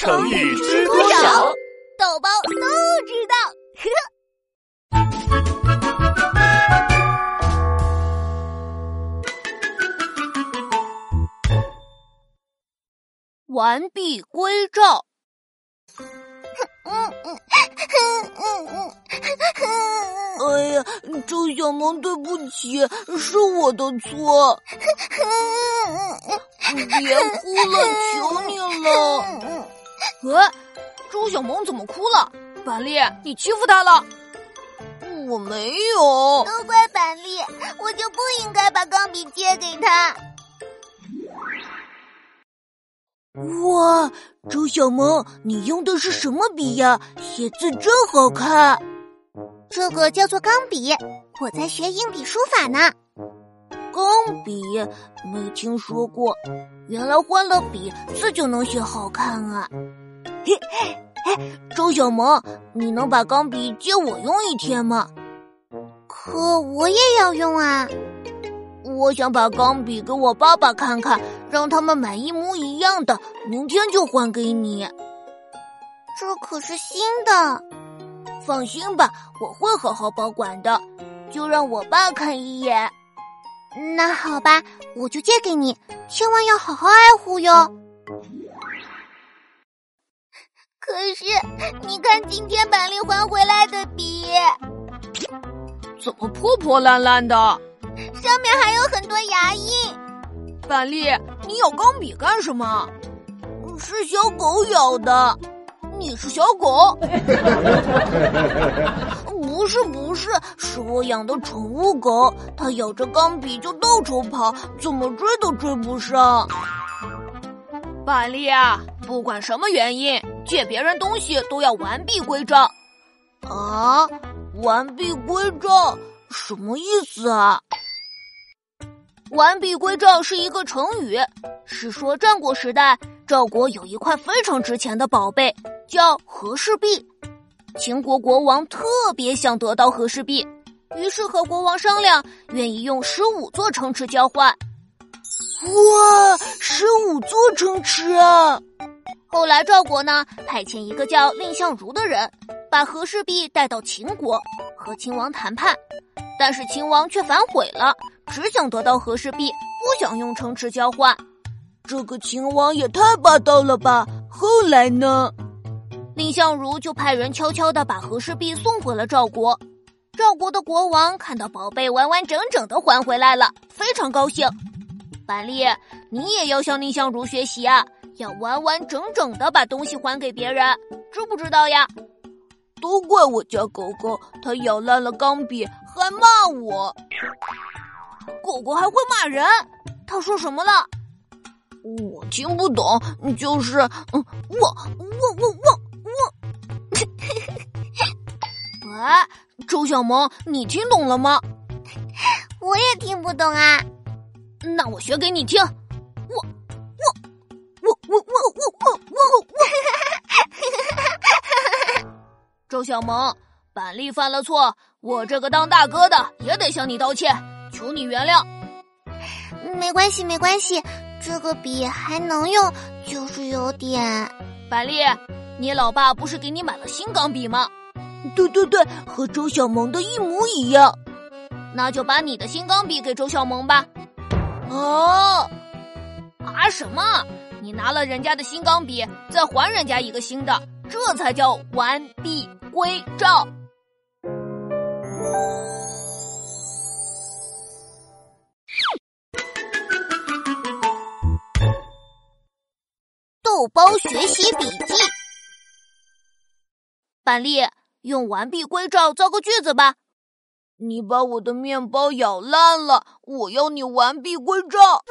成语知多少？豆包都知道。完璧归赵。嗯嗯嗯嗯嗯。哎呀，周小萌，对不起，是我的错。别哭了，求你了。呃，周小萌怎么哭了？板栗，你欺负她了？我没有。都怪板栗，我就不应该把钢笔借给他。哇，周小萌，你用的是什么笔呀？写字真好看。这个叫做钢笔，我在学硬笔书法呢。钢笔没听说过，原来换了笔字就能写好看啊！嘿，哎，周小萌，你能把钢笔借我用一天吗？可我也要用啊！我想把钢笔给我爸爸看看，让他们买一模一样的，明天就还给你。这可是新的，放心吧，我会好好保管的。就让我爸看一眼。那好吧，我就借给你，千万要好好爱护哟。可是，你看今天板栗还回来的笔，怎么破破烂烂的？上面还有很多牙印。板栗，你咬钢笔干什么？是小狗咬的。你是小狗？不是不是，是我养的宠物狗，它咬着钢笔就到处跑，怎么追都追不上。板栗啊，不管什么原因，借别人东西都要完璧归赵。啊，完璧归赵什么意思啊？完璧归赵是一个成语，是说战国时代赵国有一块非常值钱的宝贝。叫和氏璧，秦国国王特别想得到和氏璧，于是和国王商量，愿意用十五座城池交换。哇，十五座城池啊！后来赵国呢，派遣一个叫蔺相如的人，把和氏璧带到秦国，和秦王谈判，但是秦王却反悔了，只想得到和氏璧，不想用城池交换。这个秦王也太霸道了吧！后来呢？蔺相如就派人悄悄的把和氏璧送回了赵国。赵国的国王看到宝贝完完整整的还回来了，非常高兴。板栗，你也要向蔺相如学习啊，要完完整整的把东西还给别人，知不知道呀？都怪我家狗狗，它咬烂了钢笔，还骂我。狗狗还会骂人？它说什么了？我听不懂，就是嗯，我我我我。哎，周小萌，你听懂了吗？我也听不懂啊。那我学给你听。我我我我我我我我我。周小萌，板栗犯了错，我这个当大哥的也得向你道歉，求你原谅。没关系，没关系，这个笔还能用，就是有点。板栗，你老爸不是给你买了新钢笔吗？对对对，和周小萌的一模一样。那就把你的新钢笔给周小萌吧。啊啊什么？你拿了人家的新钢笔，再还人家一个新的，这才叫完璧归赵。豆包学习笔记，板栗。用完璧归赵造个句子吧。你把我的面包咬烂了，我要你完璧归赵。